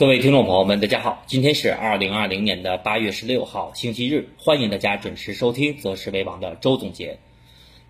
各位听众朋友们，大家好，今天是二零二零年的八月十六号，星期日，欢迎大家准时收听择时为王的周总结。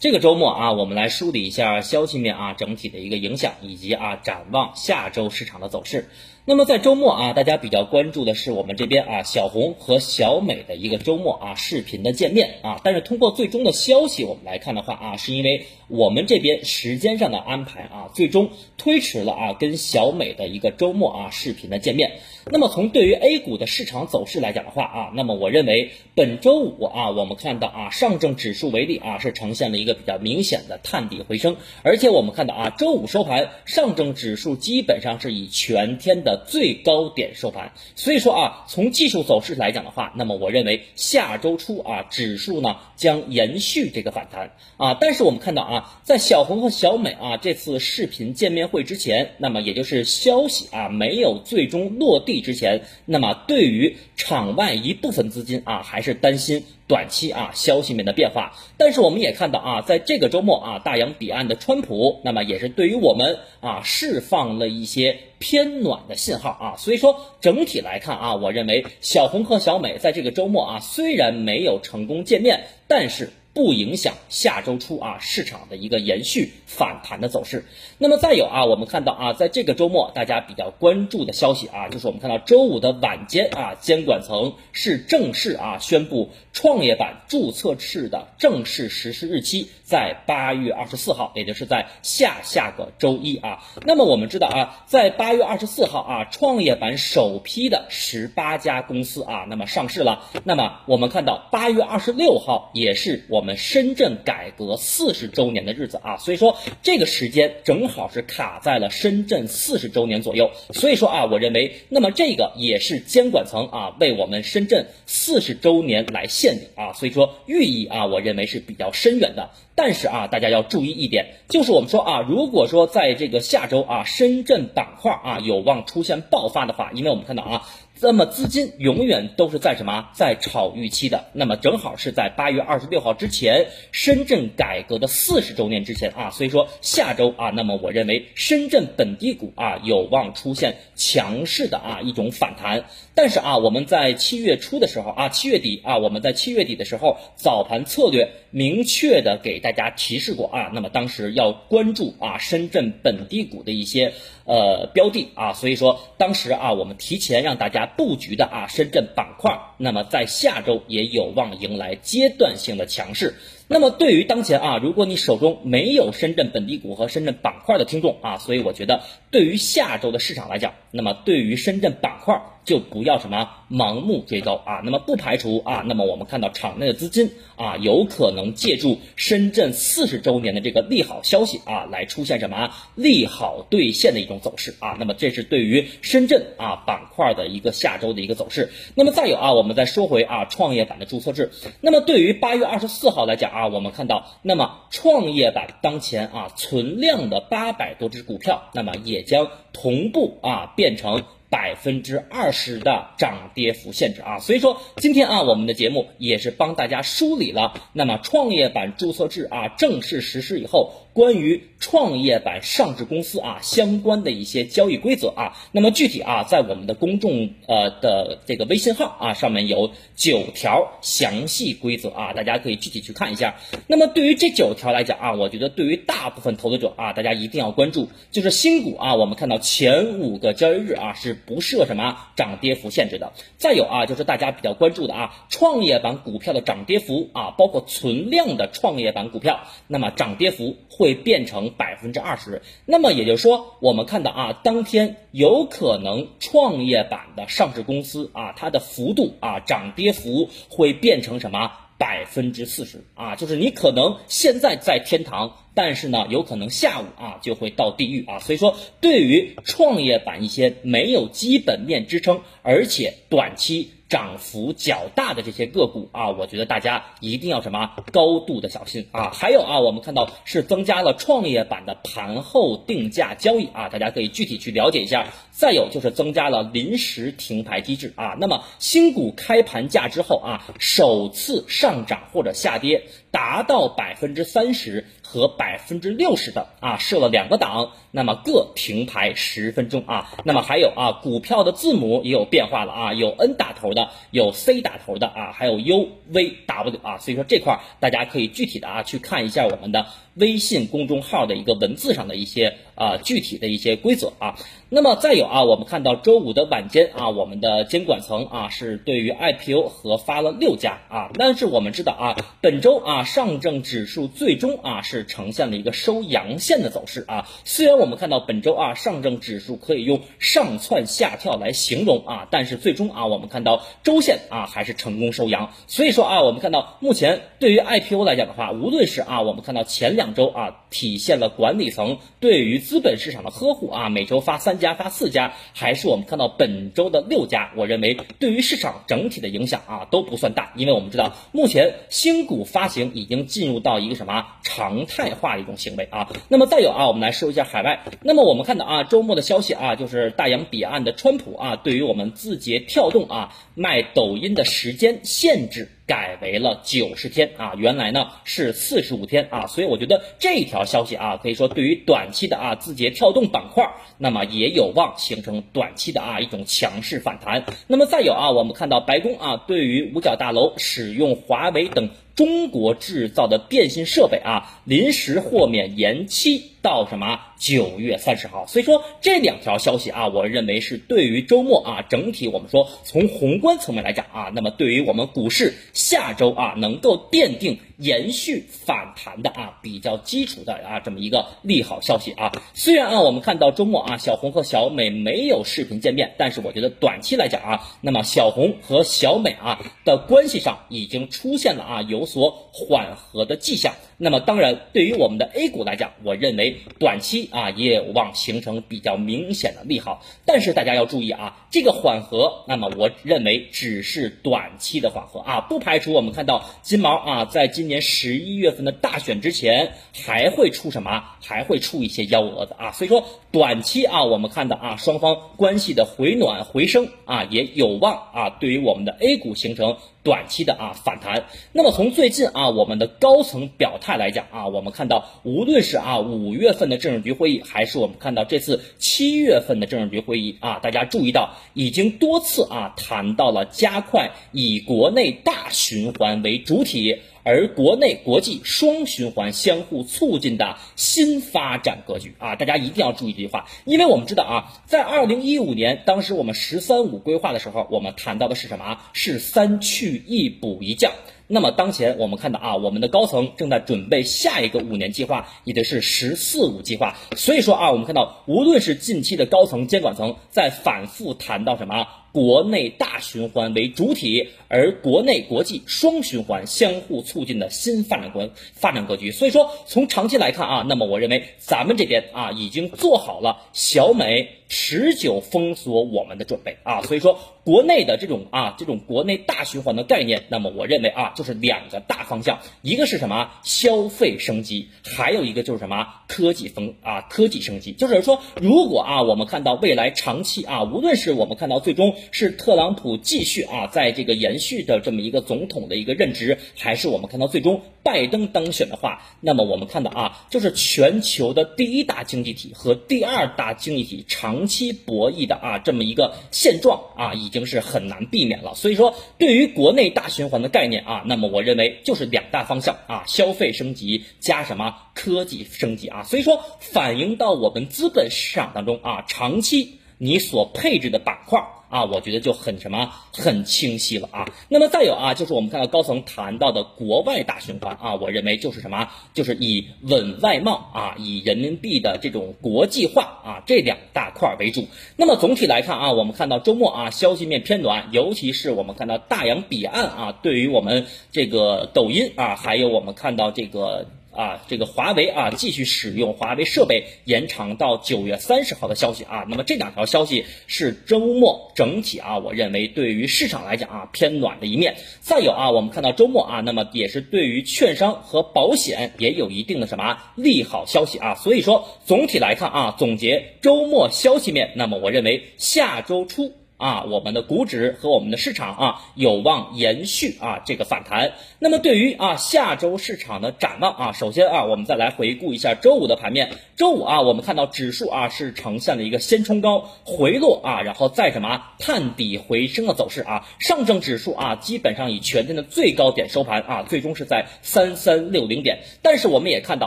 这个周末啊，我们来梳理一下消息面啊整体的一个影响，以及啊展望下周市场的走势。那么在周末啊，大家比较关注的是我们这边啊小红和小美的一个周末啊视频的见面啊。但是通过最终的消息我们来看的话啊，是因为我们这边时间上的安排啊，最终推迟了啊跟小美的一个周末啊视频的见面。那么从对于 A 股的市场走势来讲的话啊，那么我认为本周五啊，我们看到啊上证指数为例啊是呈现了一个比较明显的探底回升，而且我们看到啊周五收盘上证指数基本上是以全天的最高点收盘，所以说啊，从技术走势来讲的话，那么我认为下周初啊，指数呢将延续这个反弹啊。但是我们看到啊，在小红和小美啊这次视频见面会之前，那么也就是消息啊没有最终落地之前，那么对于场外一部分资金啊，还是担心。短期啊，消息面的变化，但是我们也看到啊，在这个周末啊，大洋彼岸的川普，那么也是对于我们啊释放了一些偏暖的信号啊，所以说整体来看啊，我认为小红和小美在这个周末啊，虽然没有成功见面，但是。不影响下周初啊市场的一个延续反弹的走势。那么再有啊，我们看到啊，在这个周末大家比较关注的消息啊，就是我们看到周五的晚间啊，监管层是正式啊宣布创业板注册制的正式实施日期在八月二十四号，也就是在下下个周一啊。那么我们知道啊，在八月二十四号啊，创业板首批的十八家公司啊，那么上市了。那么我们看到八月二十六号也是我。我们深圳改革四十周年的日子啊，所以说这个时间正好是卡在了深圳四十周年左右，所以说啊，我认为那么这个也是监管层啊为我们深圳四十周年来限定啊，所以说寓意啊，我认为是比较深远的。但是啊，大家要注意一点，就是我们说啊，如果说在这个下周啊，深圳板块啊有望出现爆发的话，因为我们看到啊。那么资金永远都是在什么，在炒预期的。那么正好是在八月二十六号之前，深圳改革的四十周年之前啊，所以说下周啊，那么我认为深圳本地股啊有望出现强势的啊一种反弹。但是啊，我们在七月初的时候啊，七月底啊，我们在七月底的时候早盘策略明确的给大家提示过啊，那么当时要关注啊深圳本地股的一些呃标的啊，所以说当时啊，我们提前让大家。布局的啊深圳板块，那么在下周也有望迎来阶段性的强势。那么对于当前啊，如果你手中没有深圳本地股和深圳板块的听众啊，所以我觉得对于下周的市场来讲，那么对于深圳板块就不要什么盲目追高啊。那么不排除啊，那么我们看到场内的资金啊，有可能借助深圳四十周年的这个利好消息啊，来出现什么利好兑现的一种走势啊。那么这是对于深圳啊板块的一个下周的一个走势。那么再有啊，我们再说回啊创业板的注册制。那么对于八月二十四号来讲啊。我们看到，那么创业板当前啊存量的八百多只股票，那么也将同步啊变成。百分之二十的涨跌幅限制啊，所以说今天啊，我们的节目也是帮大家梳理了，那么创业板注册制啊正式实施以后，关于创业板上市公司啊相关的一些交易规则啊，那么具体啊，在我们的公众呃的这个微信号啊上面有九条详细规则啊，大家可以具体去看一下。那么对于这九条来讲啊，我觉得对于大部分投资者啊，大家一定要关注，就是新股啊，我们看到前五个交易日啊是。不设什么涨跌幅限制的。再有啊，就是大家比较关注的啊，创业板股票的涨跌幅啊，包括存量的创业板股票，那么涨跌幅会变成百分之二十。那么也就是说，我们看到啊，当天有可能创业板的上市公司啊，它的幅度啊，涨跌幅会变成什么？百分之四十啊，就是你可能现在在天堂，但是呢，有可能下午啊就会到地狱啊。所以说，对于创业板一些没有基本面支撑，而且短期。涨幅较大的这些个股啊，我觉得大家一定要什么高度的小心啊！还有啊，我们看到是增加了创业板的盘后定价交易啊，大家可以具体去了解一下。再有就是增加了临时停牌机制啊，那么新股开盘价之后啊，首次上涨或者下跌，达到百分之三十和百分之六十的啊，设了两个档，那么各停牌十分钟啊。那么还有啊，股票的字母也有变化了啊，有 N 打头的，有 C 打头的啊，还有 U、V、W 啊。所以说这块大家可以具体的啊去看一下我们的微信公众号的一个文字上的一些啊具体的一些规则啊。那么再有啊，我们看到周五的晚间啊，我们的监管层啊是对于 IPO 核发了六家啊，但是我们知道啊，本周啊上证指数最终啊是呈现了一个收阳线的走势啊。虽然我们看到本周啊上证指数可以用上窜下跳来形容啊，但是最终啊我们看到周线啊还是成功收阳。所以说啊，我们看到目前对于 IPO 来讲的话，无论是啊我们看到前两周啊体现了管理层对于资本市场的呵护啊，每周发三。家发四家，还是我们看到本周的六家，我认为对于市场整体的影响啊都不算大，因为我们知道目前新股发行已经进入到一个什么常态化的一种行为啊。那么再有啊，我们来说一下海外。那么我们看到啊，周末的消息啊，就是大洋彼岸的川普啊，对于我们字节跳动啊卖抖音的时间限制。改为了九十天啊，原来呢是四十五天啊，所以我觉得这条消息啊，可以说对于短期的啊字节跳动板块，那么也有望形成短期的啊一种强势反弹。那么再有啊，我们看到白宫啊对于五角大楼使用华为等。中国制造的电信设备啊，临时豁免延期到什么九月三十号。所以说这两条消息啊，我认为是对于周末啊整体我们说从宏观层面来讲啊，那么对于我们股市下周啊能够奠定延续反弹的啊比较基础的啊这么一个利好消息啊。虽然啊我们看到周末啊小红和小美没有视频见面，但是我觉得短期来讲啊，那么小红和小美啊的关系上已经出现了啊有。所缓和的迹象。那么当然，对于我们的 A 股来讲，我认为短期啊也有望形成比较明显的利好。但是大家要注意啊，这个缓和，那么我认为只是短期的缓和啊，不排除我们看到金毛啊，在今年十一月份的大选之前还会出什么，还会出一些幺蛾子啊。所以说短期啊，我们看到啊，双方关系的回暖回升啊，也有望啊，对于我们的 A 股形成短期的啊反弹。那么从最近啊，我们的高层表态。来讲啊，我们看到无论是啊五月份的政治局会议，还是我们看到这次七月份的政治局会议啊，大家注意到已经多次啊谈到了加快以国内大循环为主体。而国内国际双循环相互促进的新发展格局啊，大家一定要注意这句话，因为我们知道啊，在二零一五年，当时我们“十三五”规划的时候，我们谈到的是什么啊？是三去一补一降。那么当前我们看到啊，我们的高层正在准备下一个五年计划，也就是“十四五”计划。所以说啊，我们看到无论是近期的高层监管层在反复谈到什么？国内大循环为主体，而国内国际双循环相互促进的新发展观发展格局。所以说，从长期来看啊，那么我认为咱们这边啊已经做好了小美持久封锁我们的准备啊。所以说，国内的这种啊这种国内大循环的概念，那么我认为啊就是两个大方向，一个是什么消费升级，还有一个就是什么科技风啊科技升级。就是说，如果啊我们看到未来长期啊，无论是我们看到最终。是特朗普继续啊，在这个延续的这么一个总统的一个任职，还是我们看到最终拜登当选的话，那么我们看到啊，就是全球的第一大经济体和第二大经济体长期博弈的啊这么一个现状啊，已经是很难避免了。所以说，对于国内大循环的概念啊，那么我认为就是两大方向啊，消费升级加什么科技升级啊。所以说，反映到我们资本市场当中啊，长期你所配置的板块。啊，我觉得就很什么很清晰了啊。那么再有啊，就是我们看到高层谈到的国外大循环啊，我认为就是什么，就是以稳外贸啊，以人民币的这种国际化啊这两大块为主。那么总体来看啊，我们看到周末啊消息面偏暖，尤其是我们看到大洋彼岸啊，对于我们这个抖音啊，还有我们看到这个。啊，这个华为啊，继续使用华为设备延长到九月三十号的消息啊，那么这两条消息是周末整体啊，我认为对于市场来讲啊偏暖的一面。再有啊，我们看到周末啊，那么也是对于券商和保险也有一定的什么利好消息啊，所以说总体来看啊，总结周末消息面，那么我认为下周初。啊，我们的股指和我们的市场啊有望延续啊这个反弹。那么对于啊下周市场的展望啊，首先啊我们再来回顾一下周五的盘面。周五啊我们看到指数啊是呈现了一个先冲高回落啊，然后再什么探底回升的走势啊。上证指数啊基本上以全天的最高点收盘啊，最终是在三三六零点。但是我们也看到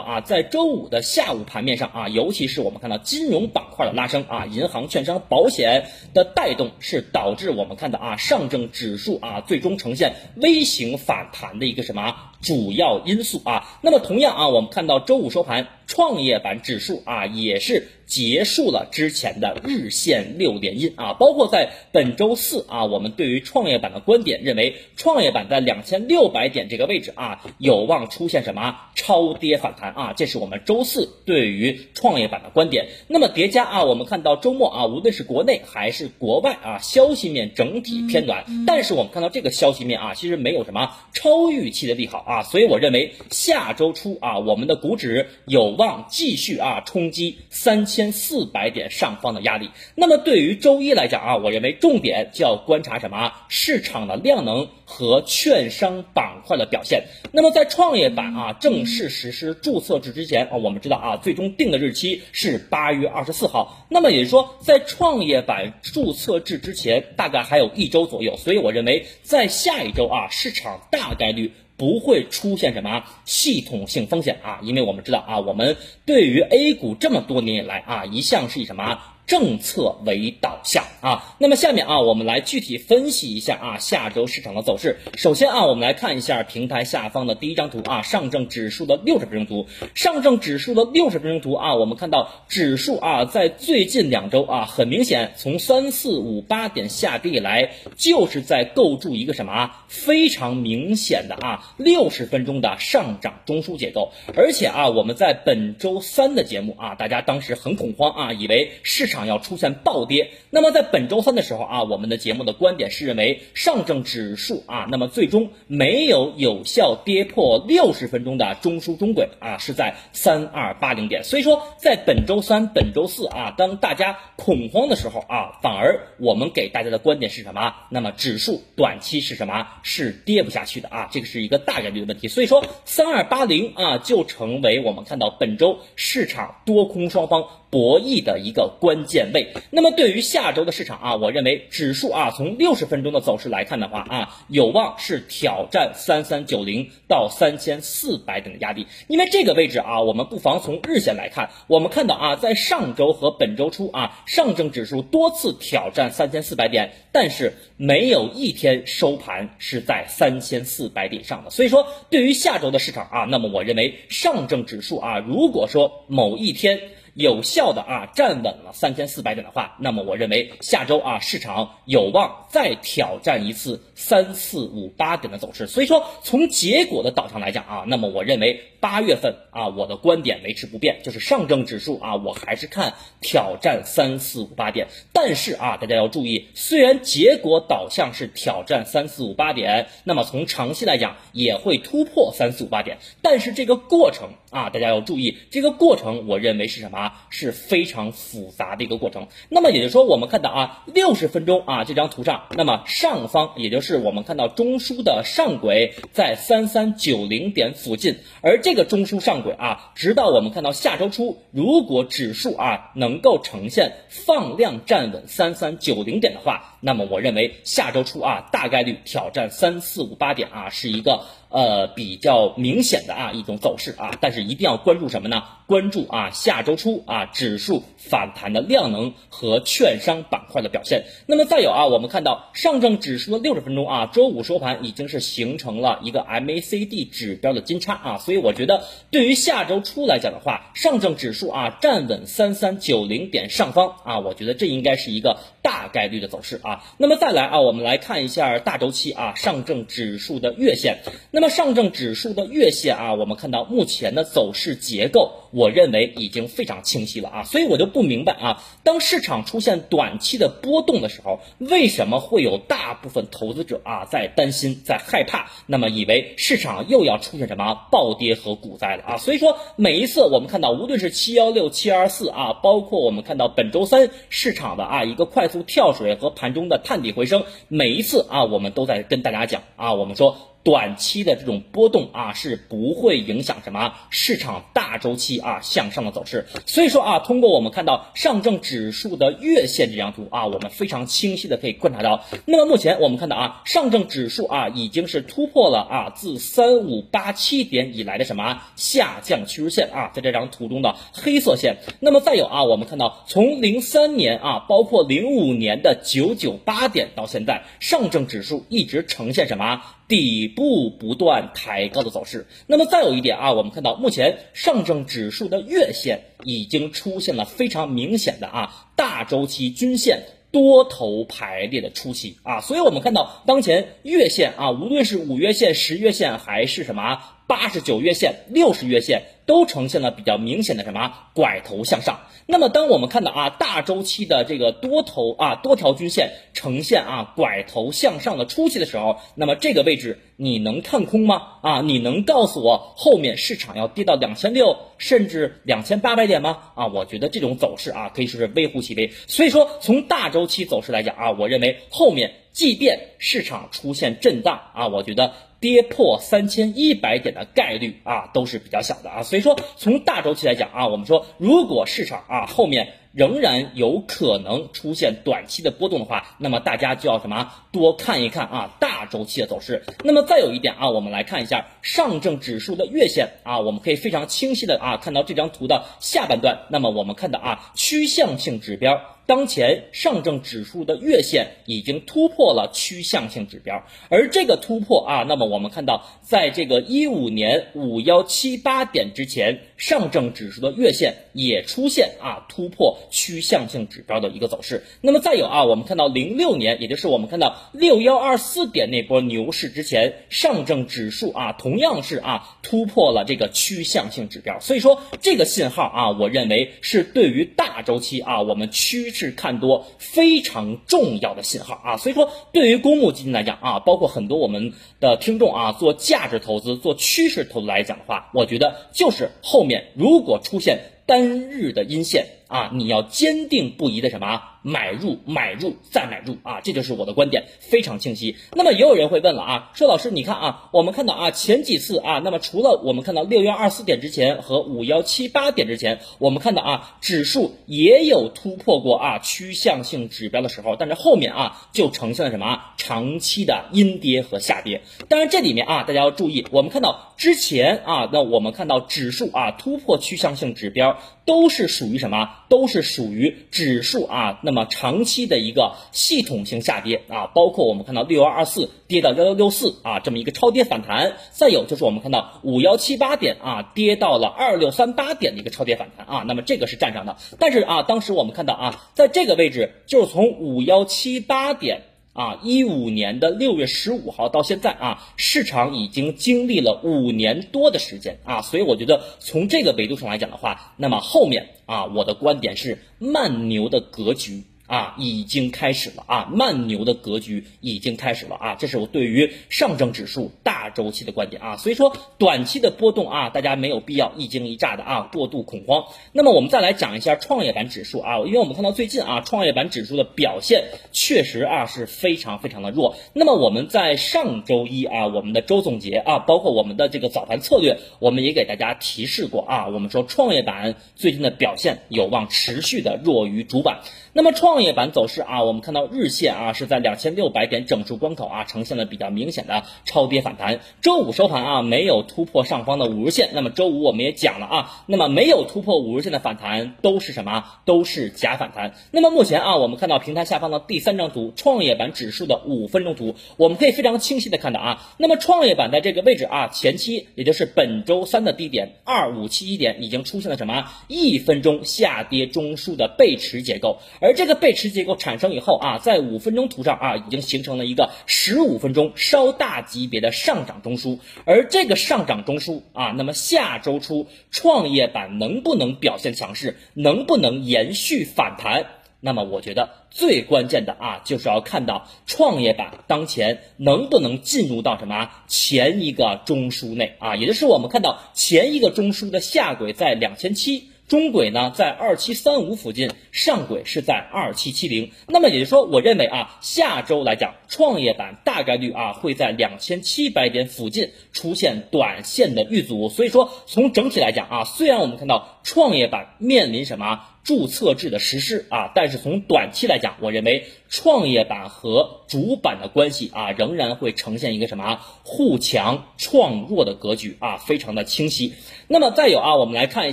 啊，在周五的下午盘面上啊，尤其是我们看到金融板块的拉升啊，银行、券商、保险的带动，是导致我们看到啊，上证指数啊最终呈现微型反弹的一个什么主要因素啊。那么同样啊，我们看到周五收盘，创业板指数啊也是。结束了之前的日线六连阴啊，包括在本周四啊，我们对于创业板的观点认为，创业板在两千六百点这个位置啊，有望出现什么超跌反弹啊，这是我们周四对于创业板的观点。那么叠加啊，我们看到周末啊，无论是国内还是国外啊，消息面整体偏暖，但是我们看到这个消息面啊，其实没有什么超预期的利好啊，啊所以我认为下周初啊，我们的股指有望继续啊冲击三千。千四百点上方的压力，那么对于周一来讲啊，我认为重点就要观察什么？市场的量能和券商板块的表现。那么在创业板啊正式实施注册制之前啊，我们知道啊，最终定的日期是八月二十四号。那么也就是说，在创业板注册制之前，大概还有一周左右。所以我认为，在下一周啊，市场大概率。不会出现什么系统性风险啊，因为我们知道啊，我们对于 A 股这么多年以来啊，一向是以什么？政策为导向啊，那么下面啊，我们来具体分析一下啊下周市场的走势。首先啊，我们来看一下平台下方的第一张图啊，上证指数的六十分钟图。上证指数的六十分钟图啊，我们看到指数啊，在最近两周啊，很明显从三四五八点下跌以来，就是在构筑一个什么啊非常明显的啊六十分钟的上涨中枢结构。而且啊，我们在本周三的节目啊，大家当时很恐慌啊，以为市场。场要出现暴跌，那么在本周三的时候啊，我们的节目的观点是认为上证指数啊，那么最终没有有效跌破六十分钟的中枢中轨啊，是在三二八零点。所以说，在本周三、本周四啊，当大家恐慌的时候啊，反而我们给大家的观点是什么？那么指数短期是什么？是跌不下去的啊，这个是一个大概率的问题。所以说，三二八零啊，就成为我们看到本周市场多空双方。博弈的一个关键位。那么对于下周的市场啊，我认为指数啊，从六十分钟的走势来看的话啊，有望是挑战三三九零到三千四百点的压力。因为这个位置啊，我们不妨从日线来看，我们看到啊，在上周和本周初啊，上证指数多次挑战三千四百点，但是没有一天收盘是在三千四百点上的。所以说，对于下周的市场啊，那么我认为上证指数啊，如果说某一天。有效的啊站稳了三千四百点的话，那么我认为下周啊市场有望再挑战一次三四五八点的走势。所以说从结果的导向来讲啊，那么我认为八月份啊我的观点维持不变，就是上证指数啊我还是看挑战三四五八点。但是啊大家要注意，虽然结果导向是挑战三四五八点，那么从长期来讲也会突破三四五八点，但是这个过程啊大家要注意，这个过程我认为是什么？是非常复杂的一个过程。那么也就是说，我们看到啊，六十分钟啊这张图上，那么上方也就是我们看到中枢的上轨在三三九零点附近，而这个中枢上轨啊，直到我们看到下周初，如果指数啊能够呈现放量站稳三三九零点的话，那么我认为下周初啊大概率挑战三四五八点啊是一个。呃，比较明显的啊一种走势啊，但是一定要关注什么呢？关注啊下周初啊指数反弹的量能和券商板块的表现。那么再有啊，我们看到上证指数的六十分钟啊，周五收盘已经是形成了一个 MACD 指标的金叉啊，所以我觉得对于下周初来讲的话，上证指数啊站稳三三九零点上方啊，我觉得这应该是一个大概率的走势啊。那么再来啊，我们来看一下大周期啊上证指数的月线，那么。上证指数的月线啊，我们看到目前的走势结构我认为已经非常清晰了啊，所以我就不明白啊，当市场出现短期的波动的时候，为什么会有大部分投资者啊在担心、在害怕，那么以为市场又要出现什么暴跌和股灾了啊？所以说每一次我们看到，无论是七幺六、七二四啊，包括我们看到本周三市场的啊一个快速跳水和盘中的探底回升，每一次啊我们都在跟大家讲啊，我们说。短期的这种波动啊，是不会影响什么市场大周期啊向上的走势。所以说啊，通过我们看到上证指数的月线这张图啊，我们非常清晰的可以观察到，那么目前我们看到啊，上证指数啊已经是突破了啊自三五八七点以来的什么下降趋势线啊，在这张图中的黑色线。那么再有啊，我们看到从零三年啊，包括零五年的九九八点到现在，上证指数一直呈现什么？底部不断抬高的走势，那么再有一点啊，我们看到目前上证指数的月线已经出现了非常明显的啊大周期均线多头排列的初期啊，所以我们看到当前月线啊，无论是五月线、十月线还是什么八十九月线、六十月线，都呈现了比较明显的什么拐头向上。那么，当我们看到啊大周期的这个多头啊多条均线呈现啊拐头向上的初期的时候，那么这个位置你能看空吗？啊，你能告诉我后面市场要跌到两千六甚至两千八百点吗？啊，我觉得这种走势啊可以说是微乎其微。所以说，从大周期走势来讲啊，我认为后面即便市场出现震荡啊，我觉得。跌破三千一百点的概率啊都是比较小的啊，所以说从大周期来讲啊，我们说如果市场啊后面仍然有可能出现短期的波动的话，那么大家就要什么多看一看啊大周期的走势。那么再有一点啊，我们来看一下上证指数的月线啊，我们可以非常清晰的啊看到这张图的下半段，那么我们看到啊趋向性指标。当前上证指数的月线已经突破了趋向性指标，而这个突破啊，那么我们看到，在这个一五年五幺七八点之前，上证指数的月线也出现啊突破趋向性指标的一个走势。那么再有啊，我们看到零六年，也就是我们看到六幺二四点那波牛市之前，上证指数啊同样是啊突破了这个趋向性指标。所以说这个信号啊，我认为是对于大周期啊我们趋势看多非常重要的信号啊，所以说对于公募基金来讲啊，包括很多我们的听众啊，做价值投资、做趋势投资来讲的话，我觉得就是后面如果出现单日的阴线啊，你要坚定不移的什么？买入，买入，再买入啊！这就是我的观点，非常清晰。那么也有人会问了啊，说老师，你看啊，我们看到啊，前几次啊，那么除了我们看到六幺二四点之前和五幺七八点之前，我们看到啊，指数也有突破过啊趋向性指标的时候，但是后面啊就呈现了什么长期的阴跌和下跌。当然这里面啊，大家要注意，我们看到之前啊，那我们看到指数啊突破趋向性指标，都是属于什么？都是属于指数啊，那。么长期的一个系统性下跌啊，包括我们看到六幺二四跌到幺幺六四啊，这么一个超跌反弹，再有就是我们看到五幺七八点啊跌到了二六三八点的一个超跌反弹啊，那么这个是站上的，但是啊，当时我们看到啊，在这个位置就是从五幺七八点。啊，一五年的六月十五号到现在啊，市场已经经历了五年多的时间啊，所以我觉得从这个维度上来讲的话，那么后面啊，我的观点是慢牛的格局。啊，已经开始了啊，慢牛的格局已经开始了啊，这是我对于上证指数大周期的观点啊，所以说短期的波动啊，大家没有必要一惊一乍的啊，过度恐慌。那么我们再来讲一下创业板指数啊，因为我们看到最近啊，创业板指数的表现确实啊是非常非常的弱。那么我们在上周一啊，我们的周总结啊，包括我们的这个早盘策略，我们也给大家提示过啊，我们说创业板最近的表现有望持续的弱于主板。那么创创业板走势啊，我们看到日线啊是在两千六百点整数关口啊呈现了比较明显的超跌反弹。周五收盘啊没有突破上方的五日线，那么周五我们也讲了啊，那么没有突破五日线的反弹都是什么？都是假反弹。那么目前啊，我们看到平台下方的第三张图，创业板指数的五分钟图，我们可以非常清晰的看到啊，那么创业板在这个位置啊，前期也就是本周三的低点二五七一点已经出现了什么？一分钟下跌中枢的背驰结构。而这个背驰结构产生以后啊，在五分钟图上啊，已经形成了一个十五分钟稍大级别的上涨中枢，而这个上涨中枢啊，那么下周初创业板能不能表现强势，能不能延续反弹？那么我觉得最关键的啊，就是要看到创业板当前能不能进入到什么前一个中枢内啊，也就是我们看到前一个中枢的下轨在两千七。中轨呢在二七三五附近，上轨是在二七七零。那么也就是说，我认为啊，下周来讲，创业板大概率啊会在两千七百点附近出现短线的遇阻。所以说，从整体来讲啊，虽然我们看到创业板面临什么？注册制的实施啊，但是从短期来讲，我认为创业板和主板的关系啊，仍然会呈现一个什么互强创弱的格局啊，非常的清晰。那么再有啊，我们来看一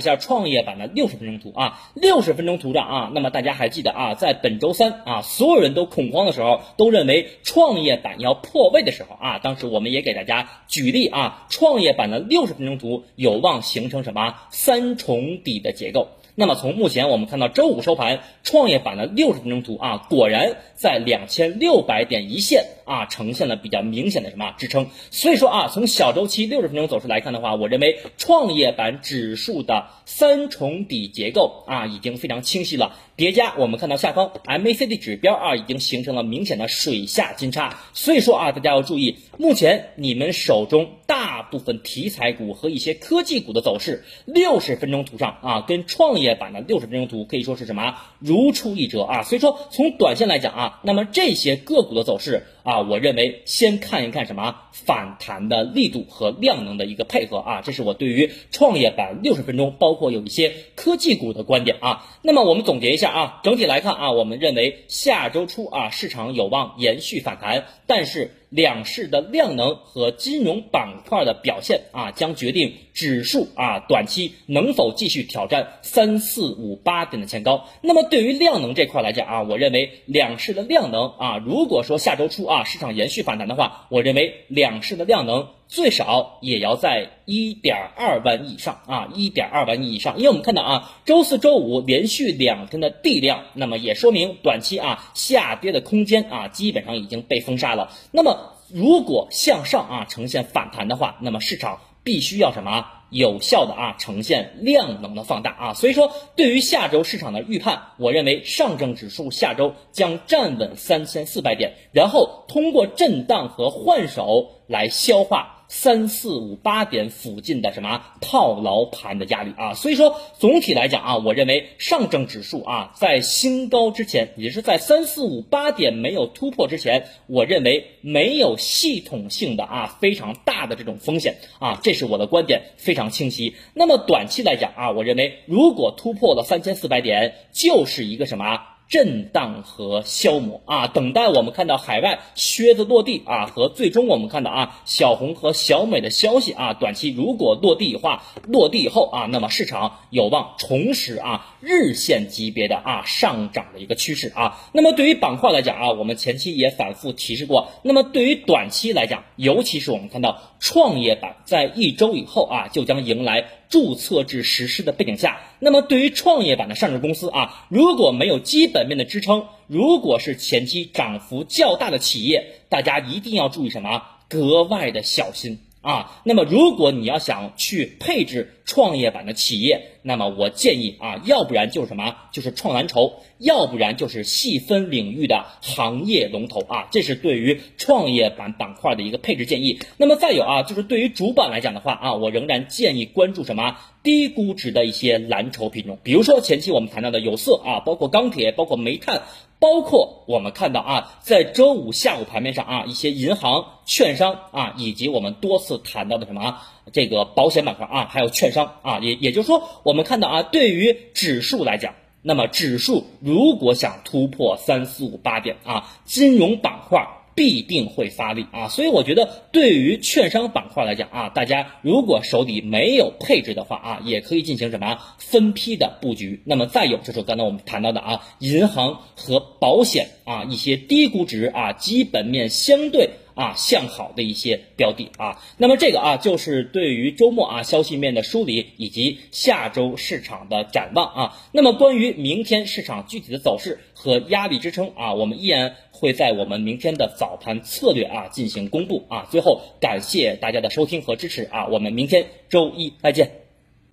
下创业板的六十分钟图啊，六十分钟图上啊，那么大家还记得啊，在本周三啊，所有人都恐慌的时候，都认为创业板要破位的时候啊，当时我们也给大家举例啊，创业板的六十分钟图有望形成什么三重底的结构。那么从目前我们看到周五收盘，创业板的六十分钟图啊，果然在两千六百点一线啊，呈现了比较明显的什么支撑。所以说啊，从小周期六十分钟走势来看的话，我认为创业板指数的三重底结构啊，已经非常清晰了。叠加我们看到下方 MACD 指标啊，已经形成了明显的水下金叉。所以说啊，大家要注意，目前你们手中大部分题材股和一些科技股的走势，六十分钟图上啊，跟创业板的六十分钟图可以说是什么如出一辙啊。所以说从短线来讲啊，那么这些个股的走势。啊，我认为先看一看什么反弹的力度和量能的一个配合啊，这是我对于创业板六十分钟，包括有一些科技股的观点啊。那么我们总结一下啊，整体来看啊，我们认为下周初啊，市场有望延续反弹，但是。两市的量能和金融板块的表现啊，将决定指数啊短期能否继续挑战三四五八点的前高。那么对于量能这块来讲啊，我认为两市的量能啊，如果说下周初啊市场延续反弹的话，我认为两市的量能最少也要在一点二万亿以上啊，一点二万亿以上。因为我们看到啊，周四周五连续两天的地量，那么也说明短期啊下跌的空间啊基本上已经被封杀了。那么如果向上啊呈现反弹的话，那么市场必须要什么有效的啊呈现量能的放大啊，所以说对于下周市场的预判，我认为上证指数下周将站稳三千四百点，然后通过震荡和换手来消化。三四五八点附近的什么套牢盘的压力啊，所以说总体来讲啊，我认为上证指数啊在新高之前，也是在三四五八点没有突破之前，我认为没有系统性的啊非常大的这种风险啊，这是我的观点非常清晰。那么短期来讲啊，我认为如果突破了三千四百点，就是一个什么？震荡和消磨。啊，等待我们看到海外靴子落地。啊，和最终我们看到啊小红和小美的消息。啊，短期如果落地的话，落地以后啊，那么市场有望重拾啊日线级别的啊上涨的一个趋势。啊。那么对于板块来讲啊，我们前期也反复提示过，那么对于短期来讲，尤其是我们看到创业板在一周以后啊，就将迎来。注册制实施的背景下，那么对于创业板的上市公司啊，如果没有基本面的支撑，如果是前期涨幅较大的企业，大家一定要注意什么？格外的小心。啊，那么如果你要想去配置创业板的企业，那么我建议啊，要不然就是什么，就是创蓝筹，要不然就是细分领域的行业龙头啊，这是对于创业板板块的一个配置建议。那么再有啊，就是对于主板来讲的话啊，我仍然建议关注什么低估值的一些蓝筹品种，比如说前期我们谈到的有色啊，包括钢铁，包括煤炭。包括我们看到啊，在周五下午盘面上啊，一些银行、券商啊，以及我们多次谈到的什么啊这个保险板块啊，还有券商啊，也也就是说，我们看到啊，对于指数来讲，那么指数如果想突破三四五八点啊，金融板块。必定会发力啊，所以我觉得对于券商板块来讲啊，大家如果手里没有配置的话啊，也可以进行什么分批的布局。那么再有就是刚才我们谈到的啊，银行和保险啊，一些低估值啊，基本面相对啊向好的一些标的啊。那么这个啊就是对于周末啊消息面的梳理以及下周市场的展望啊。那么关于明天市场具体的走势和压力支撑啊，我们依然会在我们明天的早盘策略啊进行公布啊。最后感谢大家的收听和支持啊，我们明天周一再见。